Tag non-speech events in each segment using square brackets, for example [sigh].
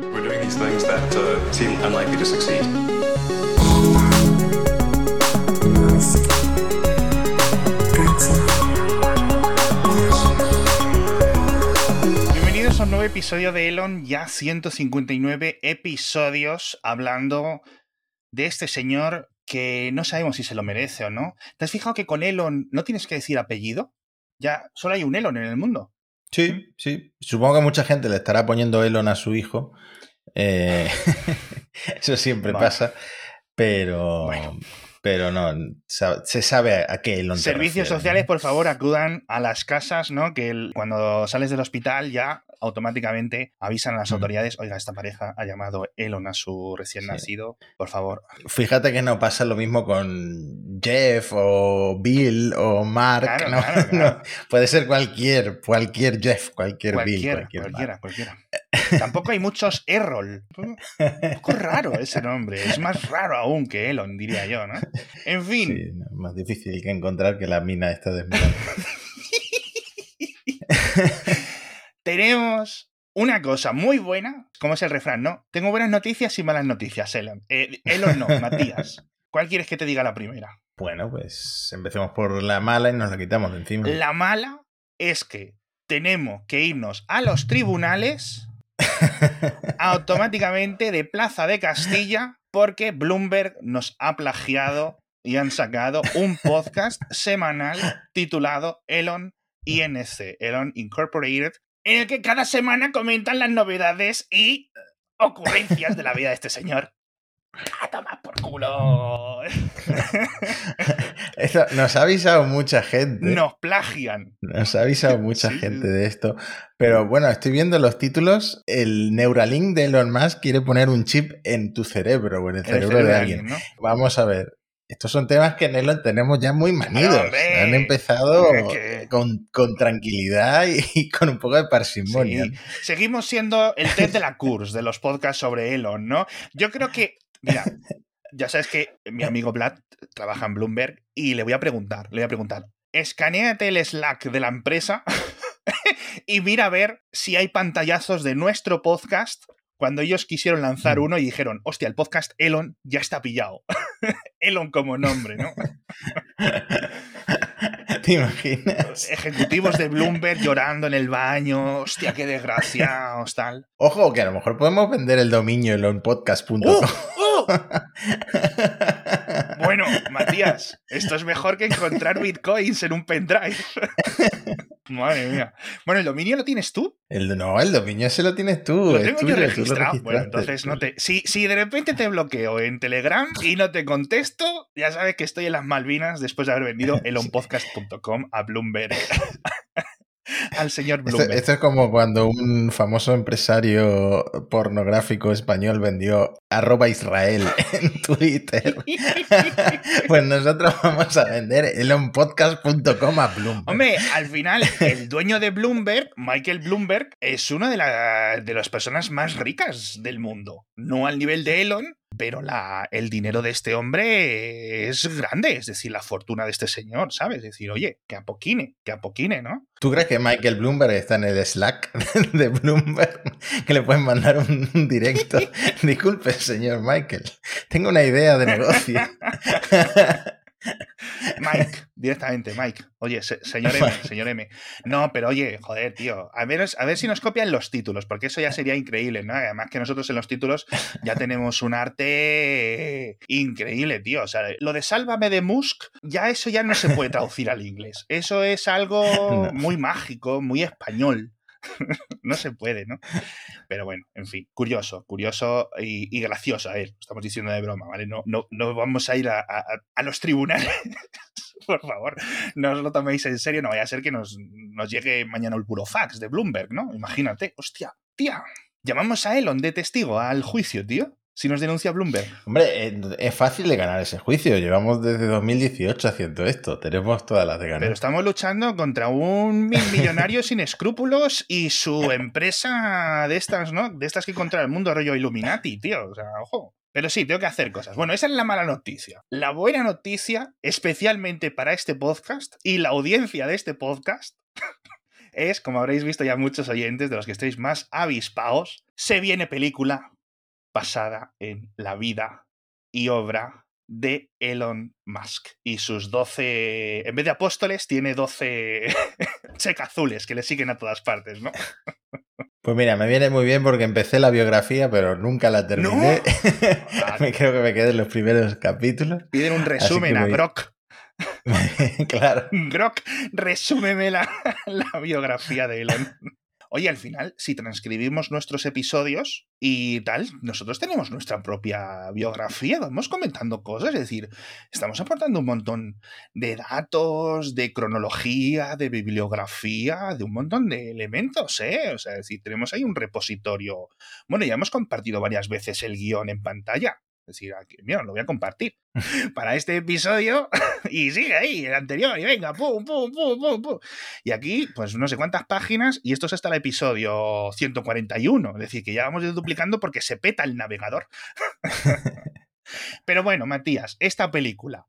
We're doing these things that uh. Bienvenidos a un nuevo episodio de Elon, ya 159 episodios hablando de este señor que no sabemos si se lo merece o no. ¿Te has fijado que con Elon no tienes que decir apellido? Ya solo hay un Elon en el mundo. Sí, sí. Supongo que mucha gente le estará poniendo Elon a su hijo. Eh, [laughs] eso siempre Bueno. pasa. Pero, Bueno. pero no, se sabe a qué Elon te Servicios refieres, sociales, ¿no? por favor, acudan a las casas, ¿no? Que el- cuando sales del hospital ya automáticamente avisan a las autoridades, oiga, esta pareja ha llamado Elon a su recién Sí. nacido, por favor. Fíjate que no pasa lo mismo con Jeff o Bill o Mark. Claro, ¿no? claro, [laughs] claro. No, puede ser cualquier, cualquier Jeff, cualquier, Bill, Cualquiera, cualquier cualquiera, Mark. cualquiera. Tampoco hay muchos Errol. Un poco raro ese nombre. Es más raro aún que Elon, diría yo, ¿no? En fin, Sí, no, más difícil que encontrar que la mina está desnuda. [laughs] tenemos una cosa muy buena. ¿Cómo es el refrán, no? Tengo buenas noticias y malas noticias, Elon. Eh, Elon no, [laughs] Matías. ¿Cuál quieres que te diga la primera? Bueno, pues empecemos por la mala y nos la quitamos de encima. La mala es que tenemos que irnos a los tribunales [laughs] automáticamente de Plaza de Castilla porque Bloomberg nos ha plagiado y han sacado un podcast semanal titulado Elon INC, Elon Incorporated, en el que cada semana comentan las novedades y ocurrencias de la vida de este señor. [laughs] ¡A tomar por culo! [laughs] Esto- nos ha avisado mucha gente. Nos plagian. Nos ha avisado mucha Sí, gente de esto. Pero bueno, estoy viendo los títulos. El Neuralink de Elon Musk quiere poner un chip en tu cerebro o en el El cerebro, cerebro de de alguien. alguien, ¿no? Vamos a ver. Estos son temas que en Elon tenemos ya muy manidos. hombre. Han empezado que- con, con tranquilidad y, [laughs] y con un poco de parsimonia. Sí. Seguimos siendo el test de la Curse de los podcasts sobre Elon, ¿no? Yo creo que, mira, ya sabes que mi amigo Vlad trabaja en Bloomberg y le voy a preguntar, le voy a preguntar, escaneate el Slack de la empresa [laughs] y mira a ver si hay pantallazos de nuestro podcast cuando ellos quisieron lanzar Mm. uno y dijeron, hostia, el podcast Elon ya está pillado. [laughs] [laughs] Elon como nombre, ¿no? [laughs] ¿Te imaginas? Ejecutivos de Bloomberg llorando en el baño, hostia, qué desgraciados, tal. Ojo, que a lo mejor podemos vender el dominio elonpodcast.com. ¡Uh! [laughs] Bueno, Matías, esto es mejor que encontrar bitcoins en un pendrive. [laughs] Madre mía. Bueno, ¿el dominio lo tienes tú? El, no, el dominio se lo tienes tú. Lo tengo tuyo, yo lo registrado. Bueno, entonces no te. Si, si de repente te bloqueo en Telegram y no te contesto, ya sabes que estoy en las Malvinas después de haber vendido [laughs] elonpodcast.com a Bloomberg. Al señor Esto, Bloomberg. esto es como cuando un famoso empresario pornográfico español vendió arroba Israel [laughs] en Twitter. [laughs] pues nosotros vamos a vender elonpodcast.com a Bloomberg. Hombre, al final, el dueño de Bloomberg, Michael Bloomberg, es una de, la- de las personas más ricas del mundo. No al nivel de Elon, pero la, el dinero de este hombre es grande. Es decir, la fortuna de este señor, ¿sabes? Es decir, oye, que apoquine, que apoquine, ¿no? ¿Tú crees que Michael Bloomberg está en el Slack [laughs] de Bloomberg? [laughs] Que le pueden mandar un, un directo. [laughs] Disculpe, señor Michael. Tengo una idea de negocio. Mike, [laughs] directamente, Mike. Oye, se- señor M, señor M. No, pero oye, joder, tío. A ver, a ver si nos copian los títulos, porque eso ya [laughs] sería increíble, ¿no? Además que nosotros en los títulos ya tenemos un arte increíble, tío. O sea, lo de Sálvame de Musk, ya eso ya no se puede traducir al inglés. Eso es algo [laughs] muy mágico, muy español. [laughs] no se puede, ¿no? Pero bueno, en fin, curioso, curioso y, y gracioso. A ver, estamos diciendo de broma, ¿vale? No, no, no vamos a ir a, a- a los tribunales. [laughs] Por favor, no os lo toméis en serio, no vaya a ser que nos, nos llegue mañana el puro fax de Bloomberg, ¿no? Imagínate, hostia, tía. Llamamos a Elon de testigo al juicio, tío. Si nos denuncia Bloomberg. Hombre, eh, es fácil de ganar ese juicio. Llevamos desde 2018 haciendo esto. Tenemos todas las de ganar. Pero estamos luchando contra un mil millonario sin escrúpulos y su empresa de estas, ¿no? De estas que contra el mundo rollo Illuminati, tío. O sea, ojo. Pero sí, tengo que hacer cosas. Bueno, esa es la mala noticia. La buena noticia, especialmente para este podcast y la audiencia de este podcast, [laughs] es, como habréis visto ya muchos oyentes de los que estéis más avispados, se viene película basada en la vida y obra de Elon Musk. Y sus 12, en vez de apóstoles, tiene 12 [laughs] checazules que le siguen a todas partes, ¿no? Pues mira, me viene muy bien porque empecé la biografía, pero nunca la terminé. [laughs] me creo que me quedé en los primeros capítulos. Piden un resumen a Brock. [laughs] claro. Grok, resúmeme la, la biografía de Elon. Oye, al final, si transcribimos nuestros episodios y tal, nosotros tenemos nuestra propia biografía, vamos comentando cosas, es decir, estamos aportando un montón de datos, de cronología, de bibliografía, de un montón de elementos, ¿eh? O sea, es decir, tenemos ahí un repositorio. Bueno, ya hemos compartido varias veces el guion en pantalla. Es decir, aquí, mira, lo voy a compartir [laughs] para este episodio [laughs] y sigue ahí, el anterior, y venga, pum, pum, pum, pum, pum. Y aquí, pues no sé cuántas páginas, y esto es hasta el episodio 141, es decir, que ya vamos duplicando porque se peta el navegador. [laughs] Pero bueno, Matías, esta película,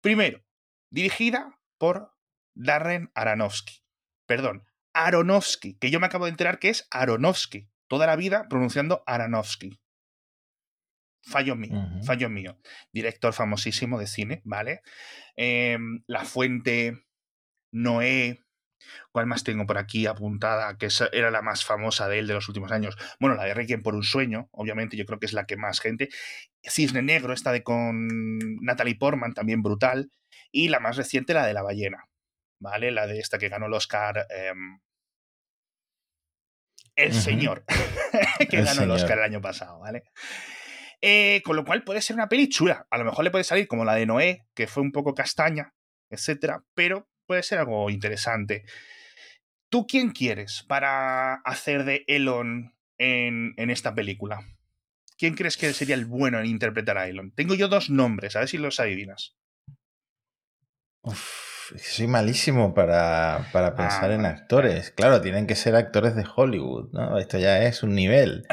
primero, dirigida por Darren Aronofsky. Perdón, Aronofsky, que yo me acabo de enterar que es Aronofsky, toda la vida pronunciando Aronofsky fallo mío, fallo mío. Director famosísimo de cine, ¿vale? Em, la Fuente, Noé, ¿cuál más tengo por aquí apuntada? Que era la más famosa de él de los últimos años. Bueno, la de Requiem por un sueño, obviamente, yo creo que es la que más gente. Cisne Negro, esta de con Natalie Portman, también brutal. Y la más reciente, la de La Ballena, ¿vale? La de esta que ganó el Oscar. Em, el señor, [laughs] que ganó el Oscar el año pasado, ¿vale? Eh, con lo cual puede ser una peli chula. A lo mejor le puede salir como la de Noé, que fue un poco castaña, etcétera, pero puede ser algo interesante. ¿Tú quién quieres para hacer de Elon en, esta película? ¿Quién crees que sería el bueno en interpretar a Elon? Tengo yo dos nombres, a ver si los adivinas. Soy malísimo para, para pensar en ah, actores. Claro, tienen que ser actores de Hollywood, ¿no? Esto ya es un nivel.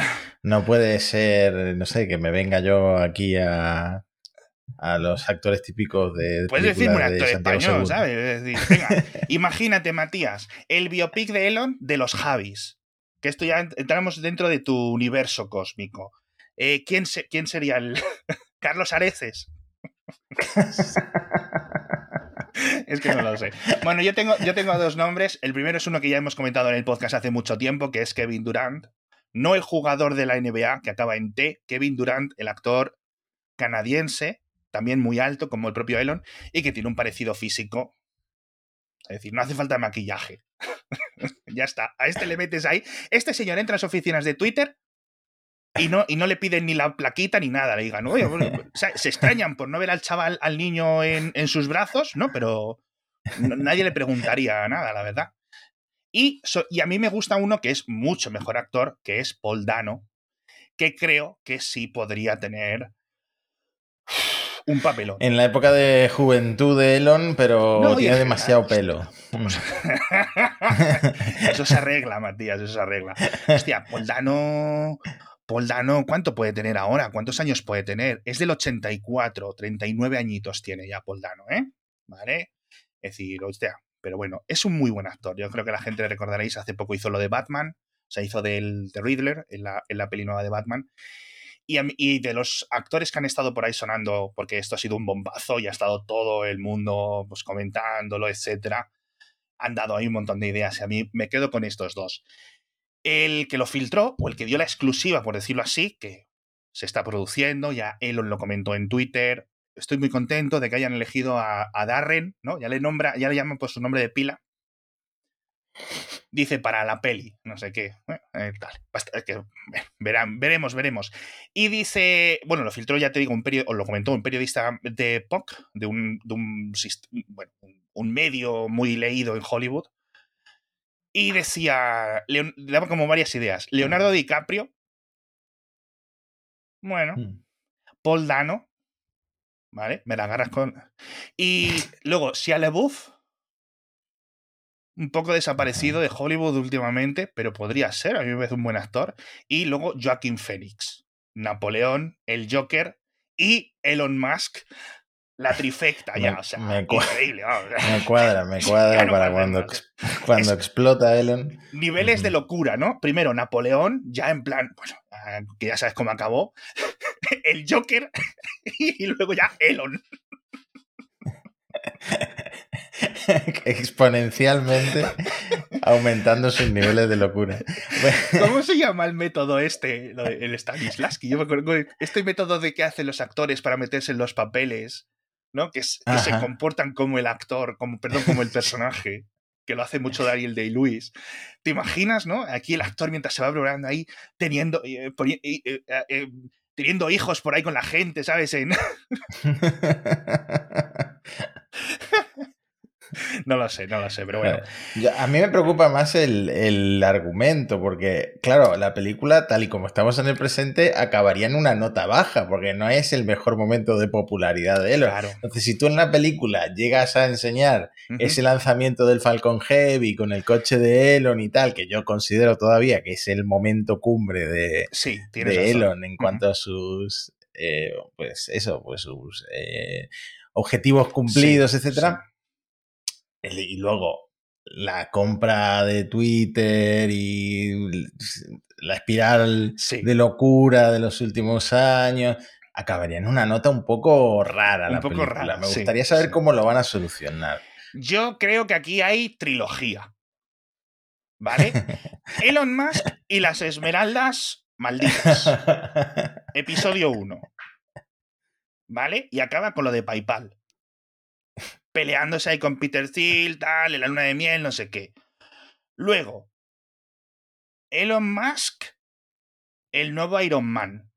No puede ser, no sé, que me venga yo aquí a, a los actores típicos de. Puedes decirme un actor español, ¿sabes? venga, imagínate, Matías, el biopic de Elon de los Javis. Que esto ya entramos dentro de tu universo cósmico. Eh, ¿quién, ¿Quién sería el. [laughs] Carlos Areces. [laughs] [laughs] es que no lo sé. Bueno, yo tengo, yo tengo dos nombres. El primero es uno que ya hemos comentado en el podcast hace mucho tiempo, que es Kevin Durant no el jugador de la NBA que acaba en T, Kevin Durant, el actor canadiense, también muy alto como el propio Elon, y que tiene un parecido físico. Es decir, no hace falta maquillaje. [laughs] ya está. A este le metes ahí. Este señor entra a las oficinas de Twitter y no, y no le piden ni la plaquita ni nada. Le digan, oye, se extrañan por no ver al chaval, al niño en, en sus brazos, ¿no? Pero nadie le preguntaría nada, la verdad. Y, y, a mí me gusta uno que es mucho mejor actor, que es Paul Dano, que creo que sí podría tener un papelón. En la época de juventud de Elon, pero tiene demasiado pelo. [laughs] eso se arregla, Matías, eso se arregla. Hostia, Paul Dano... Paul Dano, ¿cuánto puede tener ahora? ¿Cuántos años puede tener? Es del 84, 39 añitos tiene ya Paul Dano, ¿eh? ¿Vale? Es decir, hostia, pero bueno, es un muy buen actor. Yo creo que la gente le recordaréis, hace poco hizo lo de Batman, o hizo del de Riddler en la, en la peli nueva de Batman. Y, y, de los actores que han estado por ahí sonando, porque esto ha sido un bombazo y ha estado todo el mundo pues, comentándolo, etcétera, han dado ahí un montón de ideas y a mí me quedo con estos dos. El que lo filtró, o el que dio la exclusiva, por decirlo así, que se está produciendo, ya Elon lo comentó en Twitter, estoy muy contento de que hayan elegido a, Darren, ¿no? Ya le nombra, ya le llaman por su nombre de pila. Dice para la peli, no sé qué. Eh, tal. que, verán, veremos, veremos. Y dice, bueno, lo filtró, ya te digo, un periodista, o lo comentó un periodista de POC, de un, de un, bueno, un medio muy leído en Hollywood. Y decía, le daba como varias ideas. Leonardo DiCaprio. Bueno. Hmm. Paul Dano. ¿Vale? Me la agarras con. Y luego, si a LeBouf. Un poco desaparecido de Hollywood últimamente, pero podría ser, a mí me parece un buen actor. Y luego Joaquín Phoenix, Napoleón, el Joker y Elon Musk la trifecta Me- ya, o sea, me increíble. vamos. [laughs] Me cuadra, me [laughs] cuadra para cuando, cuando Es- explota Elon. Niveles de locura, ¿no? Primero Napoleón, ya en plan, bueno, ah, que ya sabes cómo acabó. [laughs] El Joker y luego ya Elon. Exponencialmente aumentando sus niveles de locura. ¿Cómo se llama el método este? El Stanislavski. Yo me acuerdo este método de que hacen los actores para meterse en los papeles, ¿no? Que, es- que se comportan como el actor, como, perdón, como el personaje, que lo hace mucho [laughs] Daniel Day-Lewis. ¿Te imaginas, no? Aquí el actor mientras se va programa ahí teniendo, eh, eh, eh, eh, teniendo hijos por ahí con la gente, ¿sabes? En- [laughs] [laughs] [laughs] no lo sé, no lo sé, pero bueno. A mí me preocupa más el, el argumento, porque, claro, la película, tal y como estamos en el presente, acabaría en una nota baja, porque no es el mejor momento de popularidad de Elon. Claro. Entonces, si tú en la película llegas a enseñar ese lanzamiento del Falcon Heavy con el coche de Elon y tal, que yo considero todavía que es el momento cumbre de, Sí, de. Elon en cuanto a sus, eh, pues eso, pues sus eh, objetivos cumplidos, Sí, etcétera. Y luego la compra de Twitter y la espiral Sí. de locura de los últimos años. Acabaría en una nota un poco rara Un la poco película. rara, Me sí, gustaría saber sí. cómo lo van a solucionar. Yo creo que aquí hay trilogía. ¿Vale? [laughs] Elon Musk y las Esmeraldas Malditas. [laughs] Episodio 1. ¿Vale? Y acaba con lo de PayPal. Peleándose ahí con Peter Thiel, tal, en la luna de miel, no sé qué. Luego, Elon Musk, el nuevo Iron Man.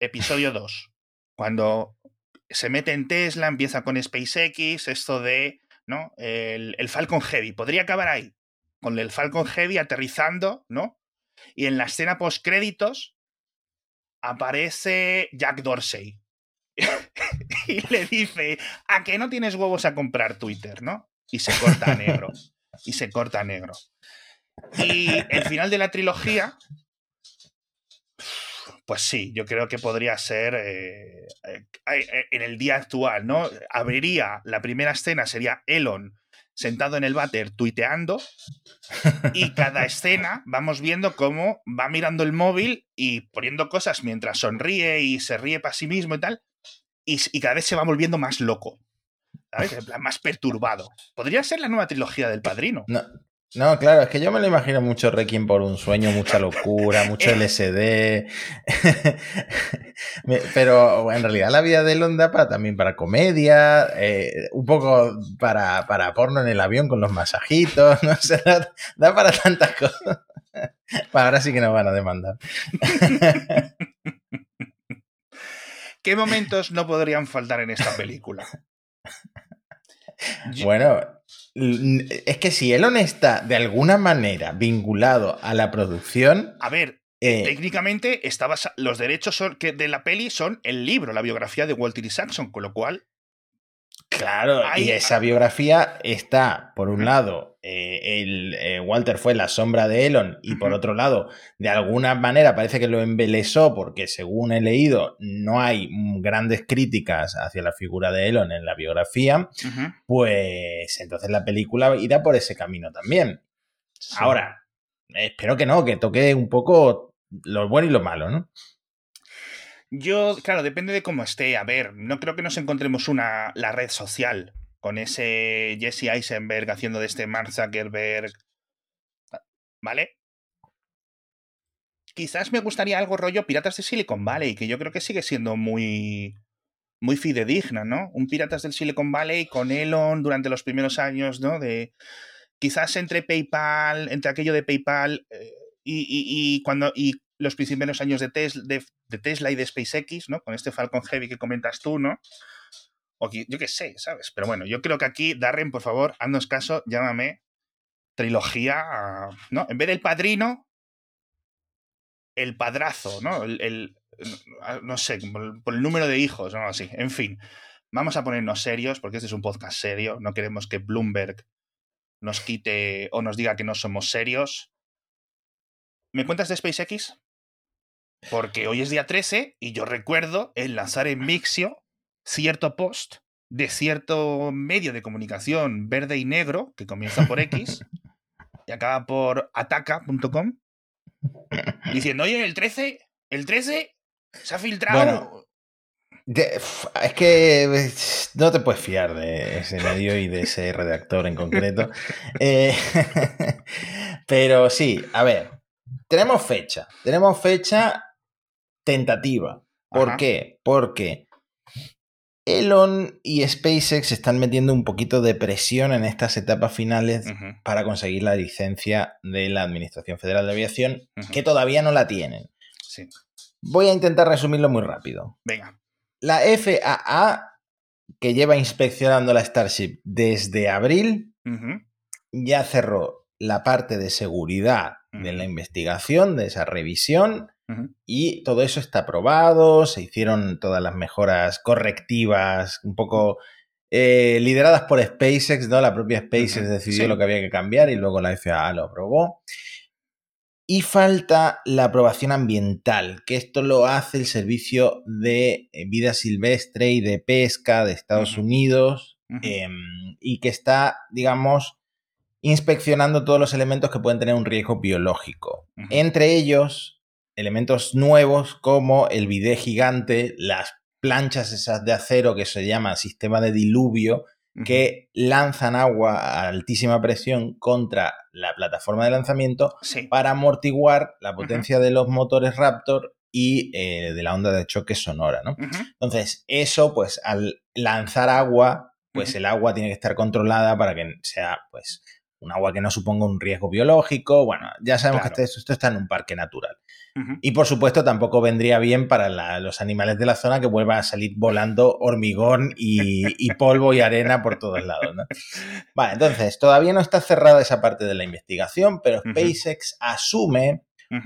Episodio [laughs] 2. Cuando se mete en Tesla, empieza con SpaceX, esto de, ¿no? El, el Falcon Heavy. Podría acabar ahí, con el Falcon Heavy aterrizando, ¿no? Y en la escena post créditos aparece Jack Dorsey. [laughs] y le dice, ¿a que no tienes huevos a comprar Twitter, no? Y se corta a negro. Y se corta a negro. Y el final de la trilogía, pues sí, yo creo que podría ser eh, eh, eh, en el día actual, ¿no? Abriría, la primera escena sería Elon sentado en el váter tuiteando y cada escena vamos viendo cómo va mirando el móvil y poniendo cosas mientras sonríe y se ríe para sí mismo y tal, y, y cada vez se va volviendo más loco, ¿sabes? En plan, más perturbado. Podría ser la nueva trilogía del Padrino. No, no, claro, es que yo me lo imagino mucho Requiem por un sueño, mucha locura, [laughs] mucho Eh. LSD. [laughs] Pero en realidad la vida de Elon da para, también para comedia, eh, un poco para, para porno en el avión con los masajitos, [laughs] no sé, da, da para tantas cosas. Ahora sí que nos van a demandar. ¿Qué momentos no podrían faltar en esta película? [laughs] Yo- Bueno, es que si Elon está de alguna manera vinculado a la producción, A ver, eh, técnicamente está basa- los derechos son- que de la peli son el libro, la biografía de Walter Isaacson, con lo cual Claro, y esa biografía está, por un lado, eh, el, eh, Walter fue la sombra de Elon, y por otro lado, de alguna manera parece que lo embelesó, porque según he leído, no hay grandes críticas hacia la figura de Elon en la biografía, pues entonces la película irá por ese camino también. Sí. Ahora, espero que no, que toque un poco lo bueno y lo malo, ¿no? Yo, claro, depende de cómo esté. A ver, no creo que nos encontremos una, la red social con ese Jesse Eisenberg haciendo de este Mark Zuckerberg. ¿Vale? Quizás me gustaría algo rollo Piratas de Silicon Valley, que yo creo que sigue siendo muy, muy fidedigna, ¿no? Un Piratas del Silicon Valley con Elon durante los primeros años, ¿no? De quizás entre PayPal, entre aquello de PayPal eh, y, y- y cuando y los primeros años de, Tes- de- de Tesla y de SpaceX, ¿no? Con este Falcon Heavy que comentas tú, ¿no? Yo qué sé, ¿sabes? Pero bueno, yo creo que aquí, Darren, por favor, haznos caso, llámame trilogía, ¿no? En vez del padrino, el padrazo, ¿no? El, no sé, por el, por el número de hijos, ¿no? Así, en fin. Vamos a ponernos serios, porque este es un podcast serio. No queremos que Bloomberg nos quite o nos diga que no somos serios. ¿Me cuentas de SpaceX? Porque hoy es día 13 y yo recuerdo enlazar en Mixio cierto post de cierto medio de comunicación verde y negro, que comienza por X y acaba por ataca.com, diciendo, oye, el 13, el 13 se ha filtrado. Bueno, es que eh, no te puedes fiar de ese medio y de ese redactor en concreto. Eh, [laughs] pero sí, a ver, tenemos fecha. Tenemos fecha tentativa. ¿Por Ajá. qué? Porque Elon y SpaceX están metiendo un poquito de presión en estas etapas finales para conseguir la licencia de la Administración Federal de Aviación, que todavía no la tienen. Sí. Voy a intentar resumirlo muy rápido. Venga. La FAA, que lleva inspeccionando la Starship desde abril, ya cerró la parte de seguridad de la investigación, de esa revisión, y todo eso está aprobado, se hicieron todas las mejoras correctivas, un poco eh, lideradas por SpaceX, ¿no? La propia SpaceX decidió sí. lo que había que cambiar y luego la FAA lo aprobó. Y falta la aprobación ambiental, que esto lo hace el Servicio de eh, Vida Silvestre y de Pesca de Estados. Unidos, em, y que está, digamos, inspeccionando todos los elementos que pueden tener un riesgo biológico. Entre ellos, elementos nuevos como el bidé gigante, las planchas esas de acero que se llama sistema de diluvio, que lanzan agua a altísima presión contra la plataforma de lanzamiento Sí. para amortiguar la potencia de los motores Raptor y eh, de la onda de choque sonora, ¿no? Entonces, eso, pues, al lanzar agua, pues el agua tiene que estar controlada para que sea, pues, un agua que no suponga un riesgo biológico. Bueno, ya sabemos Claro. que esto, esto está en un parque natural. Y por supuesto, tampoco vendría bien para la- los animales de la zona que vuelvan a salir volando hormigón y, y polvo y arena por todos lados. ¿no? Vale, entonces, todavía no está cerrada esa parte de la investigación, pero. SpaceX asume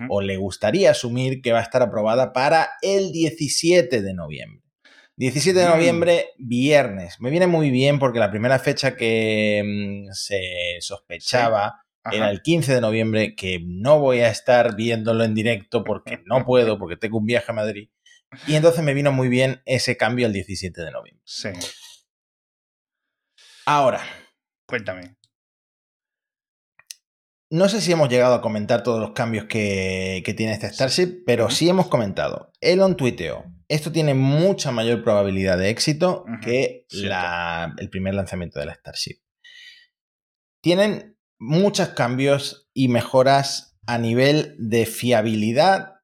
o le gustaría asumir que va a estar aprobada para el 17 de noviembre. 17 de Mm. noviembre, viernes. Me viene muy bien porque la primera fecha que mm, se sospechaba era el 15 de noviembre, que no voy a estar viéndolo en directo porque [laughs] no puedo, porque tengo un viaje a Madrid. Y entonces me vino muy bien ese cambio al 17 de noviembre. Sí. Ahora, Cuéntame. no sé si hemos llegado a comentar todos los cambios que, que tiene este Starship, pero sí hemos comentado. Elon tuiteó. Esto tiene mucha mayor probabilidad de éxito que la- el primer lanzamiento de la Starship. Tienen muchos cambios y mejoras a nivel de fiabilidad.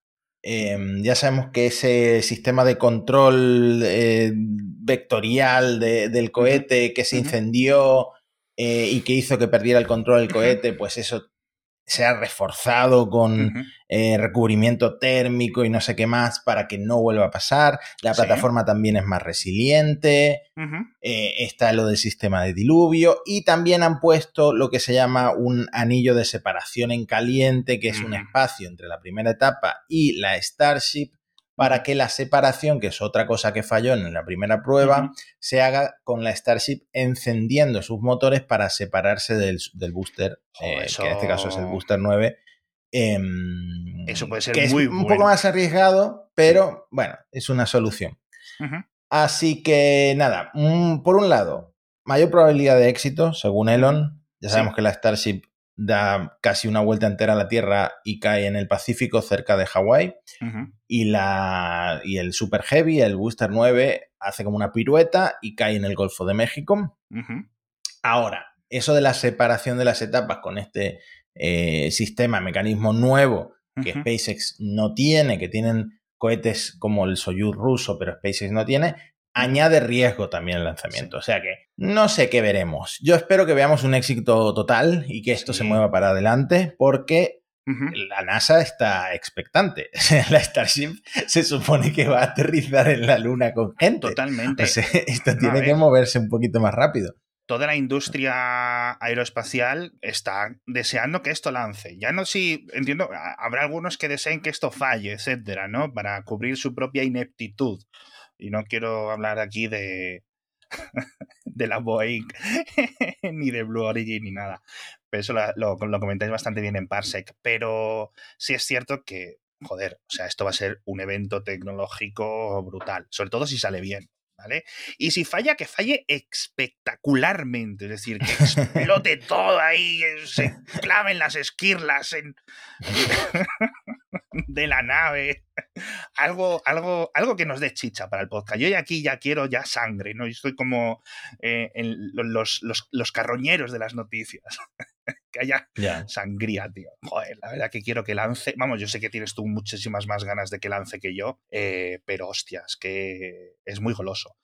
Eh, ya sabemos que ese sistema de control eh, vectorial de- del cohete que se incendió eh, y que hizo que perdiera el control del cohete, pues eso se ha reforzado con eh, recubrimiento térmico y no sé qué más para que no vuelva a pasar. La Sí. plataforma también es más resiliente. Eh, está lo del sistema de diluvio y también han puesto lo que se llama un anillo de separación en caliente, que es un espacio entre la primera etapa y la Starship para que la separación, que es otra cosa que falló en la primera prueba, se haga con la Starship encendiendo sus motores para separarse del, del booster, Joder, eh, que en este caso es el eso- booster 9. em, Eso puede ser que muy es un bueno. poco más arriesgado, pero bueno, es una solución. Así que nada, mm, por un lado, mayor probabilidad de éxito, según Elon. Ya Sí. sabemos que la Starship da casi una vuelta entera a la Tierra y cae en el Pacífico cerca de Hawái. Y, la, y el Super Heavy, el Booster 9, hace como una pirueta y cae en el Golfo de México. Ahora, eso de la separación de las etapas con este eh, sistema, mecanismo nuevo que. SpaceX no tiene, que tienen cohetes como el Soyuz ruso, pero SpaceX no tiene, añade riesgo también al lanzamiento. O sea que no sé qué veremos. Yo espero que veamos un éxito total y que esto Sí. se mueva para adelante porque la NASA está expectante. [laughs] la Starship se supone que va a aterrizar en la Luna con gente. Totalmente. O sea, [laughs] esto tiene que ver. moverse un poquito más rápido. Toda la industria aeroespacial está deseando que esto lance. Ya no si entiendo, habrá algunos que deseen que esto falle, etcétera, ¿no? Para cubrir su propia ineptitud. Y no quiero hablar aquí de de la Boeing [laughs] ni de Blue Origin ni nada. Pero eso lo, lo comentáis bastante bien en Parsec. Pero sí es cierto que, joder, o sea, esto va a ser un evento tecnológico brutal. Sobre todo si sale bien. ¿vale? Y si falla, que falle espectacularmente, es decir, que [laughs] explote todo ahí, se claven las esquirlas en... [laughs] de la nave. Algo, algo, algo que nos dé chicha para el podcast. Yo ya aquí ya quiero ya sangre, ¿no? Yo estoy como eh, en los, los, los carroñeros de las noticias. [laughs] que haya sangría, tío. Joder, la verdad que quiero que lance. Vamos, yo sé que tienes tú muchísimas más ganas de que lance que yo, eh, pero hostias, que es muy goloso.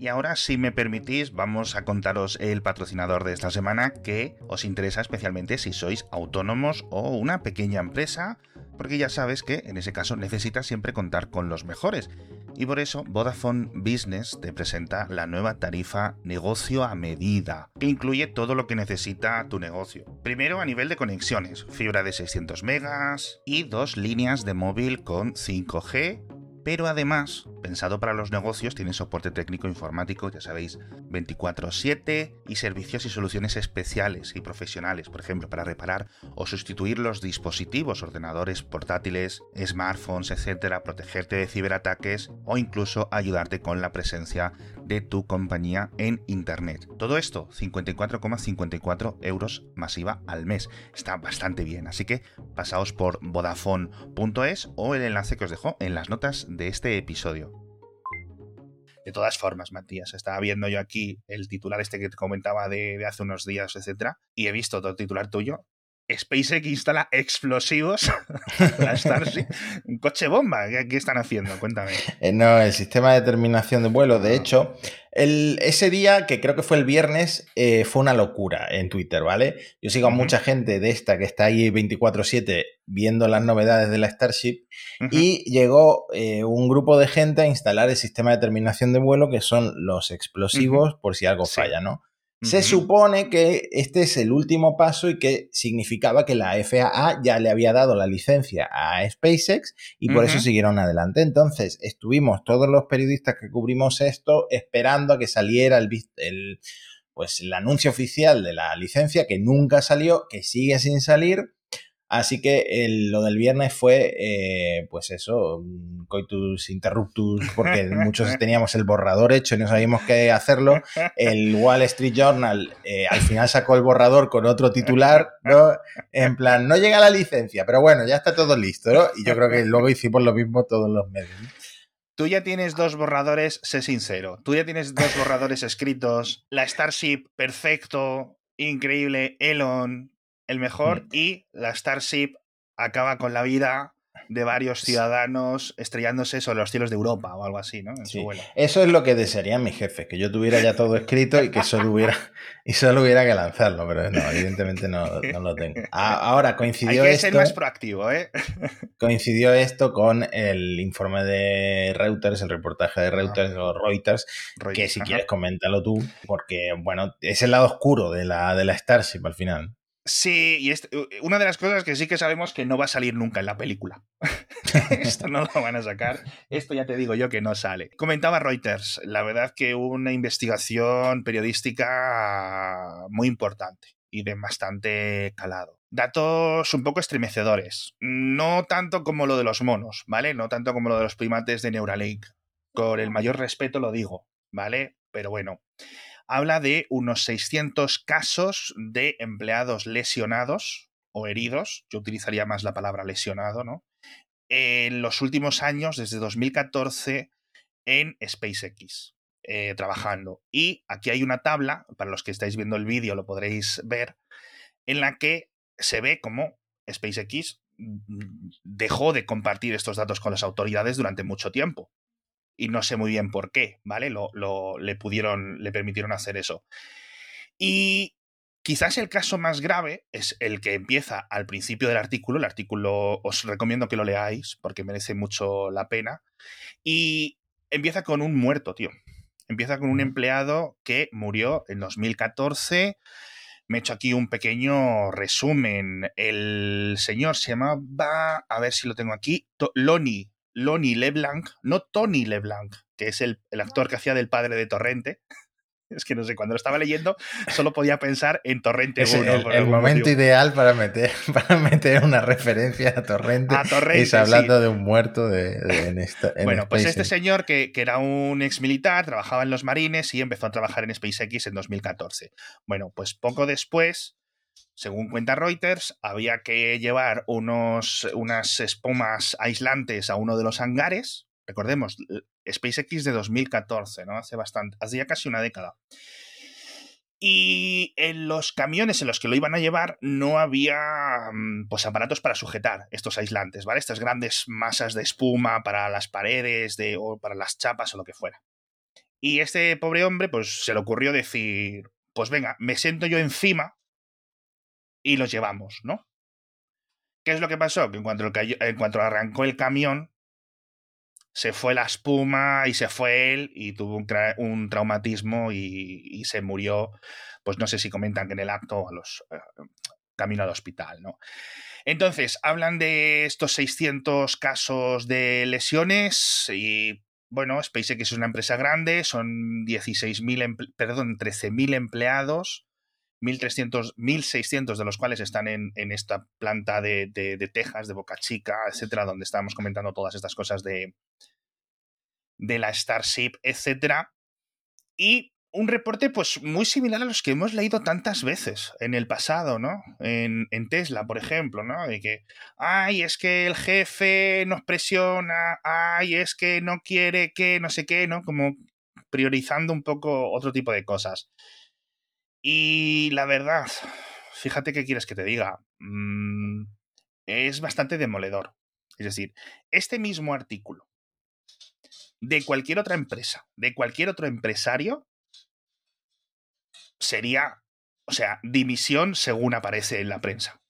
Y ahora, si me permitís, vamos a contaros el patrocinador de esta semana que os interesa especialmente si sois autónomos o una pequeña empresa, porque ya sabes que en ese caso necesitas siempre contar con los mejores. Y por eso Vodafone Business te presenta la nueva tarifa negocio a medida, que incluye todo lo que necesita tu negocio. Primero a nivel de conexiones, fibra de 600 megas y dos líneas de móvil con 5G pero además, pensado para los negocios, tiene soporte técnico informático, ya sabéis, 24/7 y servicios y soluciones especiales y profesionales, por ejemplo, para reparar o sustituir los dispositivos, ordenadores portátiles, smartphones, etcétera, protegerte de ciberataques o incluso ayudarte con la presencia de tu compañía en Internet. Todo esto, 54,54 euros masiva al mes. Está bastante bien, así que pasaos por vodafone.es o el enlace que os dejo en las notas de este episodio. De todas formas, Matías, estaba viendo yo aquí el titular este que te comentaba de, hace unos días, etcétera, y he visto otro titular tuyo SpaceX instala explosivos [laughs] la Starship. Un coche bomba. ¿Qué, están haciendo? Cuéntame. Eh, no, el sistema de terminación de vuelo. De ah. hecho, el, ese día, que creo que fue el viernes, eh, fue una locura en Twitter, ¿vale? Yo sigo a mucha gente de esta que está ahí 24-7 viendo las novedades de la Starship y llegó eh, un grupo de gente a instalar el sistema de terminación de vuelo, que son los explosivos por si algo falla, ¿no? Se supone que este es el último paso y que significaba que la FAA ya le había dado la licencia a SpaceX y por eso siguieron adelante. Entonces, estuvimos todos los periodistas que cubrimos esto esperando a que saliera el, el, pues, el anuncio oficial de la licencia que nunca salió, que sigue sin salir Así que lo del viernes fue, eh, pues eso, coitus interruptus, porque [laughs] muchos teníamos el borrador hecho y no sabíamos qué hacerlo. El Wall Street Journal eh, al final sacó el borrador con otro titular, ¿no? En plan, no llega la licencia, pero bueno, ya está todo listo, ¿no? Y yo creo que luego hicimos lo mismo todos los medios. Tú ya tienes dos borradores, sé sincero. Tú ya tienes dos borradores escritos. La Starship, perfecto, increíble. Elon, el mejor, mm. y la Starship acaba con la vida de varios ciudadanos estrellándose sobre los cielos de Europa o algo así, ¿no? Eso es lo que desearían mis jefes, que yo tuviera ya todo escrito y que solo hubiera, [laughs] y solo hubiera que lanzarlo, pero no, evidentemente no, lo tengo. ahora coincidió Hay que ser más proactivo, ¿eh? [laughs] coincidió esto con el informe de Reuters, el reportaje de Reuters o Reuters, que si quieres coméntalo tú, porque, bueno, es el lado oscuro de la, de la Starship al final. Sí, y este, una de las cosas que sí que sabemos que no va a salir nunca en la película. [laughs] Esto no lo van a sacar. Esto ya te digo yo que no sale. Comentaba Reuters, la verdad que una investigación periodística muy importante y de bastante calado. Datos un poco estremecedores. No tanto como lo de los monos, ¿vale? No tanto como lo de los primates de Neuralink. Con el mayor respeto lo digo, ¿vale? Pero bueno habla de unos 600 casos de empleados lesionados o heridos, yo utilizaría más la palabra lesionado, ¿no? En los últimos años, desde 2014, en SpaceX, eh, trabajando. Y aquí hay una tabla, para los que estáis viendo el vídeo lo podréis ver, en la que se ve cómo SpaceX mm, dejó de compartir estos datos con las autoridades durante mucho tiempo y no sé muy bien por qué, ¿vale? Lo, le pudieron, le permitieron hacer eso. Y quizás el caso más grave es el que empieza al principio del artículo. El artículo os recomiendo que lo leáis porque merece mucho la pena. Y empieza con un muerto, tío. Empieza con un empleado que murió en 2014. Me he hecho aquí un pequeño resumen. El señor se llamaba, a ver si lo tengo aquí, Loni Lonnie LeBlanc, no Tony LeBlanc, que es el, actor que hacía del padre de Torrente. [laughs] es que no sé, cuando lo estaba leyendo solo podía pensar en Torrente Es 1. el, el momento motivo. ideal para meter, [laughs] para meter una referencia a Torrente. A Torrente, es hablando sí. de un muerto de, de- en esta. en Bueno, pues este señor que, que era un ex militar, trabajaba en los marines y empezó a trabajar en SpaceX en 2014. Bueno, pues poco después, según cuenta Reuters, había que llevar unos, unas espumas aislantes a uno de los hangares. Recordemos, SpaceX de 2014, ¿no? Hace bastante, hace ya casi una década. Y en los camiones en los que lo iban a llevar no había mm, pues aparatos para sujetar estos aislantes, ¿vale? Estas grandes masas de espuma para las paredes de, o para las chapas o lo que fuera. Y este pobre hombre pues se le ocurrió decir, pues venga, me siento yo encima y los llevamos, ¿no? ¿Qué es lo que pasó? Que en cuanto, en cuanto arrancó el camión, se fue la espuma y se fue él y tuvo un, un traumatismo y, se murió, pues no sé si comentan que en el acto los, eh, camino al hospital, ¿no? Entonces, hablan de estos 600 casos de lesiones y, bueno, SpaceX es una empresa grande, son 16.000, emple- perdón, 13.000 empleados, 1.300, 1.600 de los cuales están en, en esta planta de, de- de Texas, de Boca Chica, etcétera, donde estábamos comentando todas estas cosas de, de la Starship, etcétera. Y un reporte, pues, muy similar a los que hemos leído tantas veces en el pasado, ¿no? En, en Tesla, por ejemplo, ¿no? De que, ay, es que el jefe nos presiona, ay, es que no quiere que, no sé qué, ¿no? Como priorizando un poco otro tipo de cosas. Y la verdad, fíjate qué quieres que te diga. mm, es bastante demoledor. Es decir, este mismo artículo de cualquier otra empresa, de cualquier otro empresario, sería, o sea, dimisión según aparece en la prensa.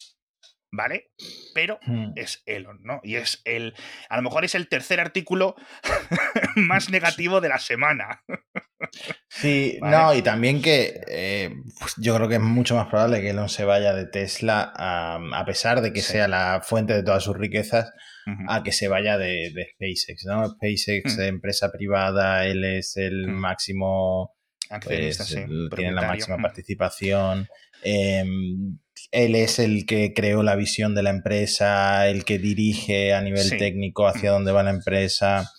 ¿Vale? Pero Hmm. es Elon, ¿no? Y es el. A lo mejor es el tercer artículo [laughs] [laughs] más negativo de la semana. [laughs] Sí, Vale. no, y también que eh, pues yo creo que es mucho más probable que Elon se vaya de Tesla, a, a pesar de que Sí. sea la fuente de todas sus riquezas, a que se vaya de, de SpaceX, ¿no? SpaceX, Mm. empresa privada, él es el Mm. máximo, Accionista, pues, sí, tiene la máxima Mm. participación. eh, él es el que creó la visión de la empresa, el que dirige a nivel Sí. técnico hacia dónde va la empresa.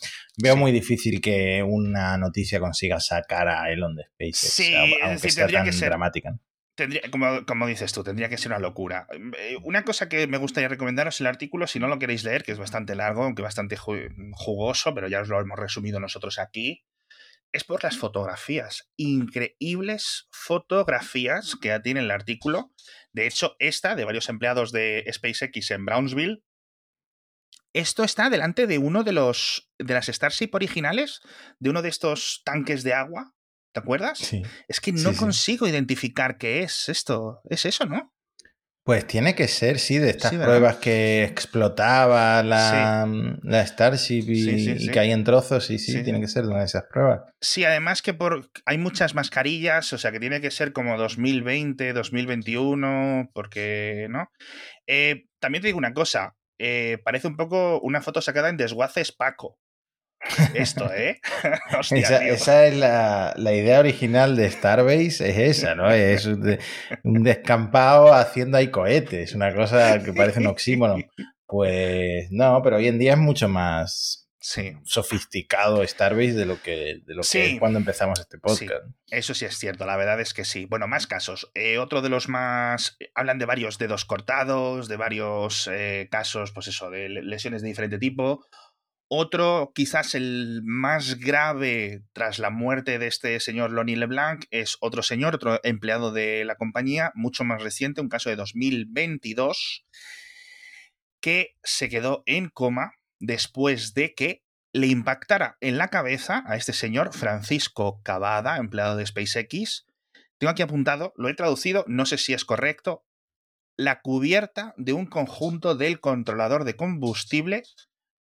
Veo Sí. muy difícil que una noticia consiga sacar a Elon de SpaceX, Sí, aunque decir, sea tendría tan que ser- dramática. Tendría, como, como dices tú, tendría que ser una locura. Eh, Una cosa que me gustaría recomendaros el artículo, si no lo queréis leer, que es bastante largo, aunque bastante ju- jugoso, pero ya os lo hemos resumido nosotros aquí, es por las fotografías. Increíbles fotografías que tiene el artículo. De hecho, esta, de varios empleados de SpaceX en Brownsville, esto está delante de uno de los de las Starship originales, de uno de estos tanques de agua. ¿Te acuerdas? Sí. Es que no sí. consigo identificar qué es esto. Es eso, ¿no? Pues tiene que ser, sí, de estas pruebas que explotaba la, la Starship y, Sí, y caía en trozos, sí, sí, Sí. tiene que ser de una de esas pruebas. Sí, además que por hay muchas mascarillas, o sea que tiene que ser como 2020, 2021, porque, ¿no? Eh, también te digo una cosa, eh, parece un poco una foto sacada en Desguaces Paco. Esto, ¿eh? [laughs] Hostia, esa, es la, la idea original de Starbase, es esa, ¿no? Es un, un descampado haciendo ahí cohetes, una cosa que parece un oxímoron. [laughs] Pues no, pero hoy en día es mucho más Sí, sofisticado Starbase de lo que, de lo que Sí. es cuando empezamos este podcast. eso sí es cierto, la verdad es que sí. Bueno, más casos. Eh, otro de los más... Hablan de varios dedos cortados, de varios eh, casos, pues eso, de le- lesiones de diferente tipo. Otro, quizás el más grave tras la muerte de este señor Lonnie LeBlanc, es otro señor, otro empleado de la compañía, mucho más reciente, un caso de 2022, que se quedó en coma después de que le impactara en la cabeza a este señor Francisco Cavada, empleado de SpaceX. Tengo aquí apuntado, lo he traducido, no sé si es correcto, la cubierta de un conjunto del controlador de combustible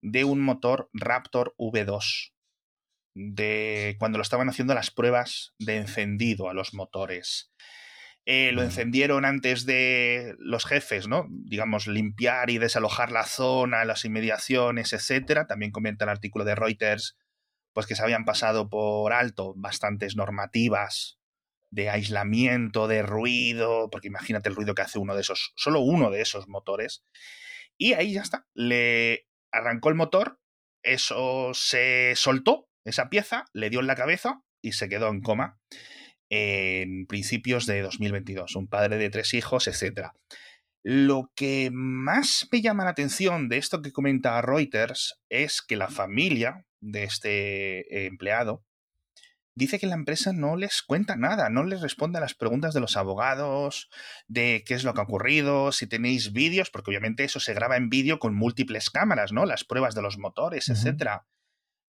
de un motor Raptor V2 de cuando lo estaban haciendo las pruebas de encendido a los motores. Eh, lo encendieron antes de los jefes, ¿no? Digamos, limpiar y desalojar la zona, las inmediaciones, etcétera. También comenta el artículo de Reuters, pues que se habían pasado por alto bastantes normativas de aislamiento, de ruido, porque imagínate el ruido que hace uno de esos, solo uno de esos motores. Y ahí ya está, le arrancó el motor, eso se soltó, esa pieza, le dio en la cabeza y se quedó en coma en principios de 2022, un padre de tres hijos, etc. Lo que más me llama la atención de esto que comenta Reuters es que la familia de este empleado dice que la empresa no les cuenta nada, no les responde a las preguntas de los abogados, de qué es lo que ha ocurrido, si tenéis vídeos, porque obviamente eso se graba en vídeo con múltiples cámaras, ¿no? Las pruebas de los motores, etcétera,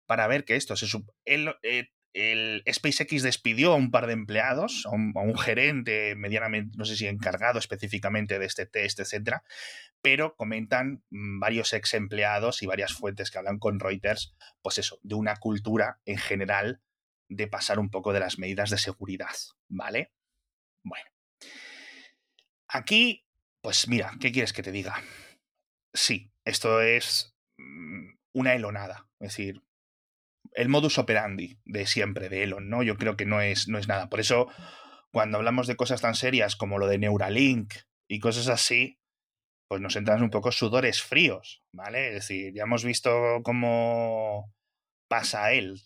para ver que esto se el, eh, el SpaceX despidió a un par de empleados, a un, gerente medianamente, no sé si encargado específicamente de este test, etcétera, pero comentan mm, varios ex empleados y varias fuentes que hablan con Reuters, pues eso, de una cultura en general de pasar un poco de las medidas de seguridad, ¿vale? Bueno. Aquí, pues mira, ¿qué quieres que te diga? Sí, esto es mm, una elonada, es decir, el modus operandi de siempre de Elon, ¿no? Yo creo que no es, no es nada. Por eso, cuando hablamos de cosas tan serias como lo de Neuralink y cosas así, pues nos entran un poco sudores fríos, ¿vale? Es decir, ya hemos visto cómo pasa él.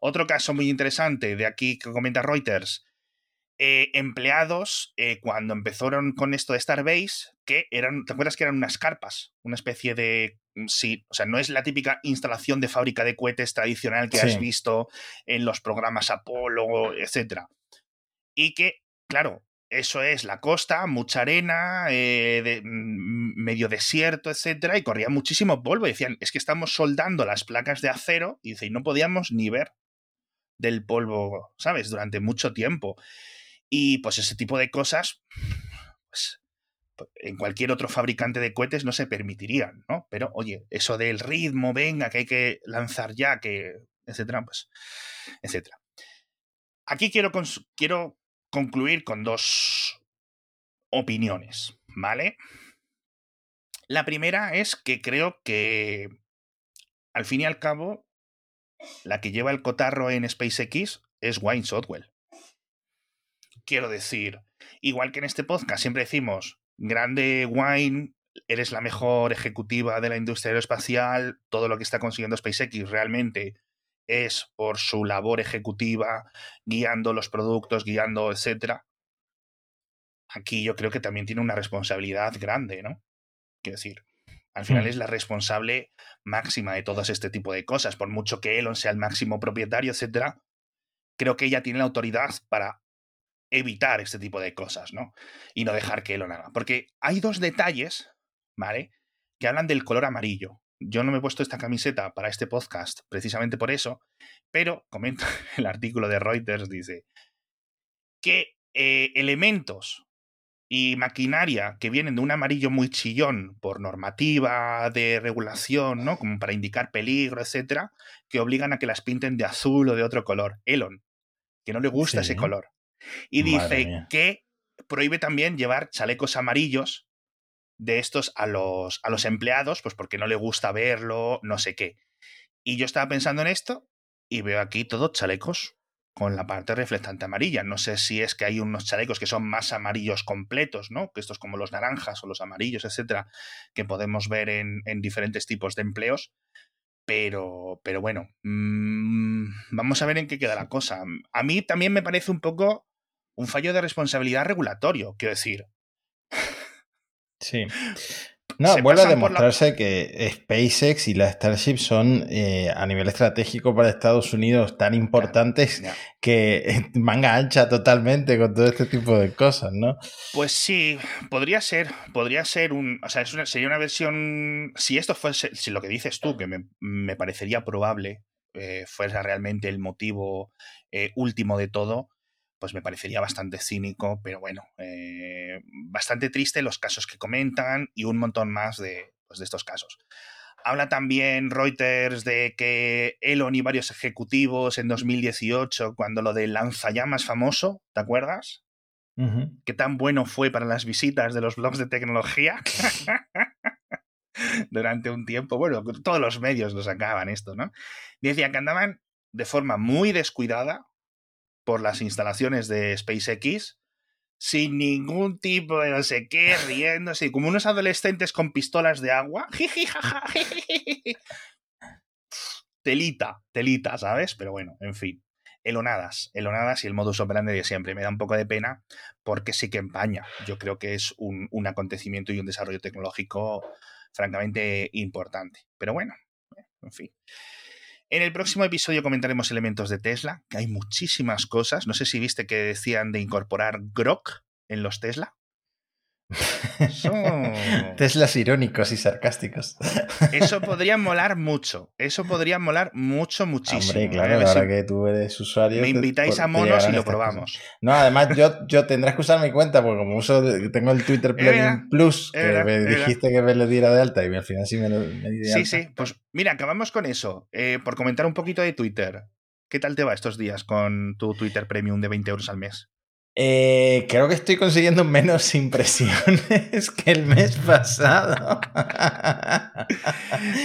Otro caso muy interesante de aquí que comenta Reuters. Eh, empleados, eh, cuando empezaron con esto de Starbase, que eran, ¿te acuerdas que eran unas carpas? Una especie de. Mm, sí, o sea, no es la típica instalación de fábrica de cohetes tradicional que has visto en los programas Apolo, etc. Y que, claro, eso es la costa, mucha arena, eh, de, mm, medio desierto, etcétera, y corría muchísimo polvo. Y decían, es que estamos soldando las placas de acero, y dice, y no podíamos ni ver del polvo, ¿sabes? Durante mucho tiempo. Y pues ese tipo de cosas, pues, en cualquier otro fabricante de cohetes no se permitirían, ¿no? Pero, oye, eso del ritmo, venga, que hay que lanzar ya, que, etcétera, pues, etcétera. Aquí quiero, quiero concluir con dos opiniones, ¿vale? La primera es que creo que, al fin y al cabo, la que lleva el cotarro en SpaceX es Wayne Sotwell. Quiero decir, igual que en este podcast siempre decimos, grande Wayne, eres la mejor ejecutiva de la industria aeroespacial, todo lo que está consiguiendo SpaceX realmente es por su labor ejecutiva, guiando los productos, guiando, etcétera. Aquí yo creo que también tiene una responsabilidad grande, ¿no? Quiero decir, al final hmm. es la responsable máxima de todo este tipo de cosas. Por mucho que Elon sea el máximo propietario, etcétera, creo que ella tiene la autoridad para evitar este tipo de cosas, ¿no? Y no dejar que Elon haga. Porque hay dos detalles, ¿vale? Que hablan del color amarillo. Yo no me he puesto esta camiseta para este podcast precisamente por eso, pero comenta [laughs] el artículo de Reuters, dice que eh, elementos y maquinaria que vienen de un amarillo muy chillón por normativa de regulación, ¿no? Como para indicar peligro, etcétera, que obligan a que las pinten de azul o de otro color. Elon, que no le gusta ese color. Y dice que prohíbe también llevar chalecos amarillos de estos a los, a los empleados, pues porque no le gusta verlo, no sé qué. Y yo estaba pensando en esto y veo aquí todos chalecos con la parte reflectante amarilla. No sé si es que hay unos chalecos que son más amarillos completos, ¿no? Que estos como los naranjas o los amarillos, etcétera, que podemos ver en, en diferentes tipos de empleos. Pero, pero bueno, mmm, vamos a ver en qué queda la cosa. A mí también me parece un poco un fallo de responsabilidad regulatorio, quiero decir. Sí. [laughs] No, vuelve a demostrarse que SpaceX y la Starship son eh, a nivel estratégico para Estados Unidos tan importantes que [laughs] manga ancha totalmente con todo este tipo de cosas, ¿no? Pues sí, podría ser, podría ser un, o sea, sería una versión, si esto fuese, si lo que dices tú, que me, parecería probable, eh, fuera realmente el motivo eh, último de todo, pues me parecería bastante cínico, pero bueno, eh, bastante triste los casos que comentan y un montón más de, pues, de estos casos. Habla también Reuters de que Elon y varios ejecutivos en 2018, cuando lo del lanzallamas famoso, ¿te acuerdas? ¿Qué tan bueno fue para las visitas de los blogs de tecnología? [laughs] Durante un tiempo, bueno, todos los medios lo sacaban esto, ¿no? Decían que andaban de forma muy descuidada por las instalaciones de SpaceX sin ningún tipo de no sé qué, riéndose, como unos adolescentes con pistolas de agua. [laughs] telita, telita, ¿sabes? Pero bueno, en fin. Elonadas, elonadas y el modus operandi de siempre. Me da un poco de pena porque sí que empaña. Yo creo que es un, un acontecimiento y un desarrollo tecnológico francamente importante. Pero bueno, en fin. En el próximo episodio comentaremos elementos de Tesla, que hay muchísimas cosas. No sé si viste que decían de incorporar Grok en los Tesla. [laughs] Teslas irónicos y sarcásticos. [laughs] Eso podría molar mucho. Eso podría molar mucho, muchísimo. Hombre, claro, ahora que tú eres usuario. Me invitáis a monos y lo probamos. No, además yo, yo tendrás que usar mi cuenta porque como uso, tengo el Twitter Plugin Plus, que me dijiste que me lo diera de alta y al final sí me lo me di de Sí, sí. Pues mira, acabamos con eso. Eh, por comentar un poquito de Twitter. ¿Qué tal te va estos días con tu Twitter Premium de 20 euros al mes? Eh, creo que estoy consiguiendo menos [laughs] impresiones que el mes pasado.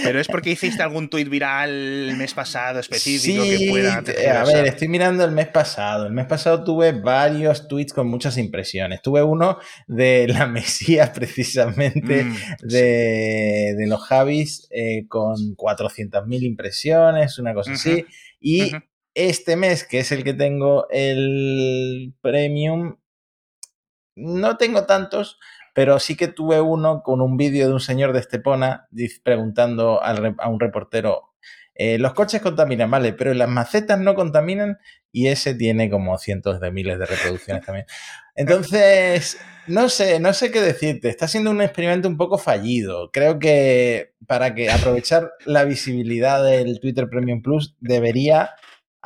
Pero es porque hiciste algún tuit viral el mes pasado específico que pueda. A ver, estoy mirando el mes pasado. El mes pasado tuve varios tweets con muchas impresiones. Tuve uno de la [laughs] Mesías, precisamente, mm, de, de, los Javis, eh, con 400.000 impresiones, una cosa así. Y este mes, que es el que tengo el premium, no tengo tantos, pero sí que tuve uno con un vídeo de un señor de Estepona preguntando a un reportero, eh, los coches contaminan, vale, pero las macetas no contaminan y ese tiene como cientos de miles de reproducciones también. Entonces, no sé, no sé qué decirte. Está siendo un experimento un poco fallido. Creo que para que aprovechar la visibilidad del Twitter Premium Plus debería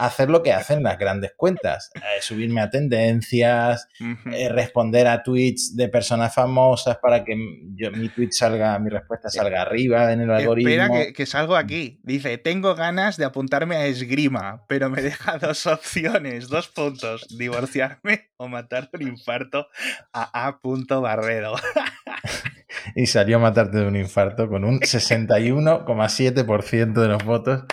hacer lo que hacen las grandes cuentas, eh, subirme a tendencias, eh, responder a tweets de personas famosas para que yo, mi tweet salga, mi respuesta salga arriba en el algoritmo. Espera que, salgo aquí. Dice, tengo ganas de apuntarme a esgrima, pero me deja [laughs] dos opciones, dos puntos, divorciarme o matar un infarto a A. Barredo. [laughs] y salió a matarte de un infarto con un 61,7% de los votos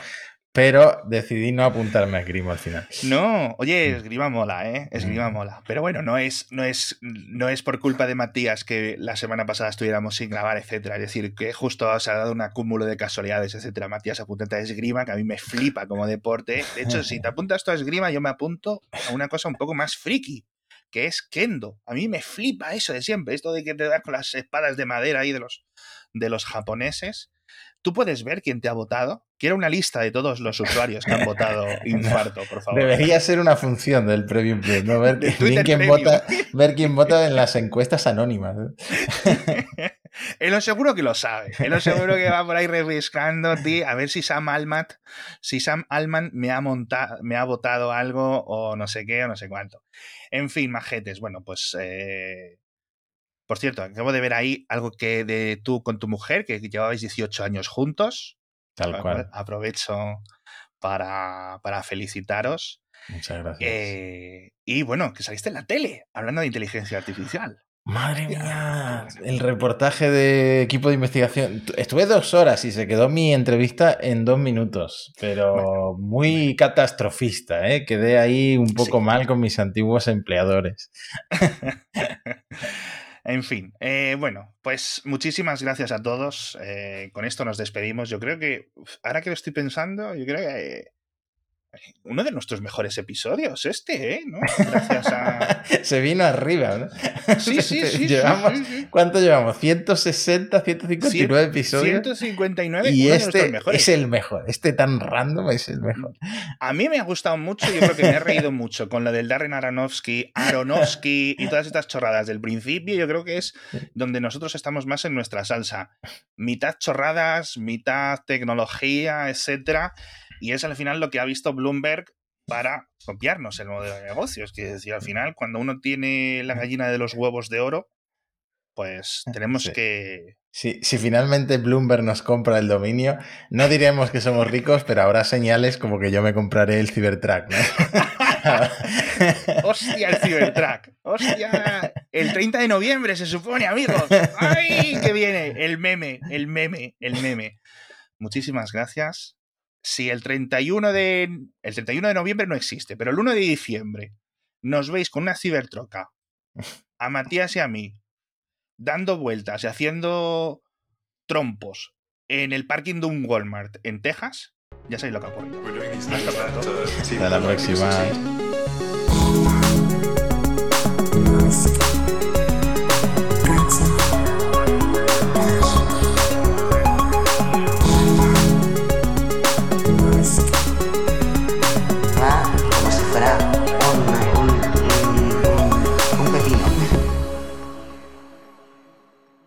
pero decidí no apuntarme a esgrima al final. No, oye, esgrima mola, ¿eh? Esgrima mm. mola. Pero bueno, no es, no, es, no es por culpa de Matías que la semana pasada estuviéramos sin grabar, etcétera. Es decir, que justo se ha dado un acúmulo de casualidades, etcétera. Matías, apúntate a esgrima, que a mí me flipa como deporte. De hecho, si te apuntas tú a esgrima, yo me apunto a una cosa un poco más friki, que es kendo. A mí me flipa eso de siempre, esto de que te das con las espadas de madera ahí de los, de los japoneses. ¿Tú puedes ver quién te ha votado? Quiero una lista de todos los usuarios que han [laughs] votado infarto, por favor. Debería ser una función del Premium Plus, ¿no? Ver, [laughs] quién, vota, ver quién vota en las [laughs] encuestas anónimas. ¿eh? Él seguro que lo sabe. Él seguro que va por ahí reviscando, a ver si Sam Alman, si Sam Alman me ha, montado, me ha votado algo o no sé qué o no sé cuánto. En fin, majetes. Bueno, pues eh, por cierto, acabo de ver ahí algo que de tú con tu mujer, que llevabais 18 años juntos. Tal cual. Aprovecho para, para felicitaros. Muchas gracias. Eh, y bueno, que saliste en la tele hablando de inteligencia artificial. Madre mía, el reportaje de equipo de investigación. Estuve dos horas y se quedó mi entrevista en dos minutos, pero muy catastrofista, ¿eh? Quedé ahí un poco mal con mis antiguos empleadores. [laughs] En fin, eh, bueno, pues muchísimas gracias a todos. Eh, con esto nos despedimos. Yo creo que, ahora que lo estoy pensando, yo creo que uno de nuestros mejores episodios, este, ¿eh? ¿No? Gracias a. [laughs] Se vino arriba, ¿no? Sí, sí, sí. llevamos, ¿Cuánto llevamos? 160, 159 episodios. 159 y este es el mejor. Este tan random es el mejor. A mí me ha gustado mucho, yo creo que me he reído mucho con lo del Darren Aronofsky, Aronofsky y todas estas chorradas del principio. Yo creo que es donde nosotros estamos más en nuestra salsa. Mitad chorradas, mitad tecnología, etcétera y es al final lo que ha visto Bloomberg para copiarnos el modelo de negocios. Que decir, al final, cuando uno tiene la gallina de los huevos de oro, pues [laughs] tenemos que. si finalmente Bloomberg nos compra el dominio, no diremos que somos ricos, pero habrá señales como que yo me compraré el Cybertruck, ¿no? [laughs] ¡Hostia, el Cybertruck! ¡Hostia! El 30 de noviembre se supone, amigos. ¡Ay! que viene! El meme, el meme, el meme. Muchísimas gracias. Si el 31 de. El 31 de noviembre no existe, pero el 1 de diciembre nos veis con una cibertroca [laughs] a Matías y a mí dando vueltas y haciendo trompos en el parking de un Walmart en Texas, ya sabéis lo que ha ocurrido. Seem Hasta la próxima.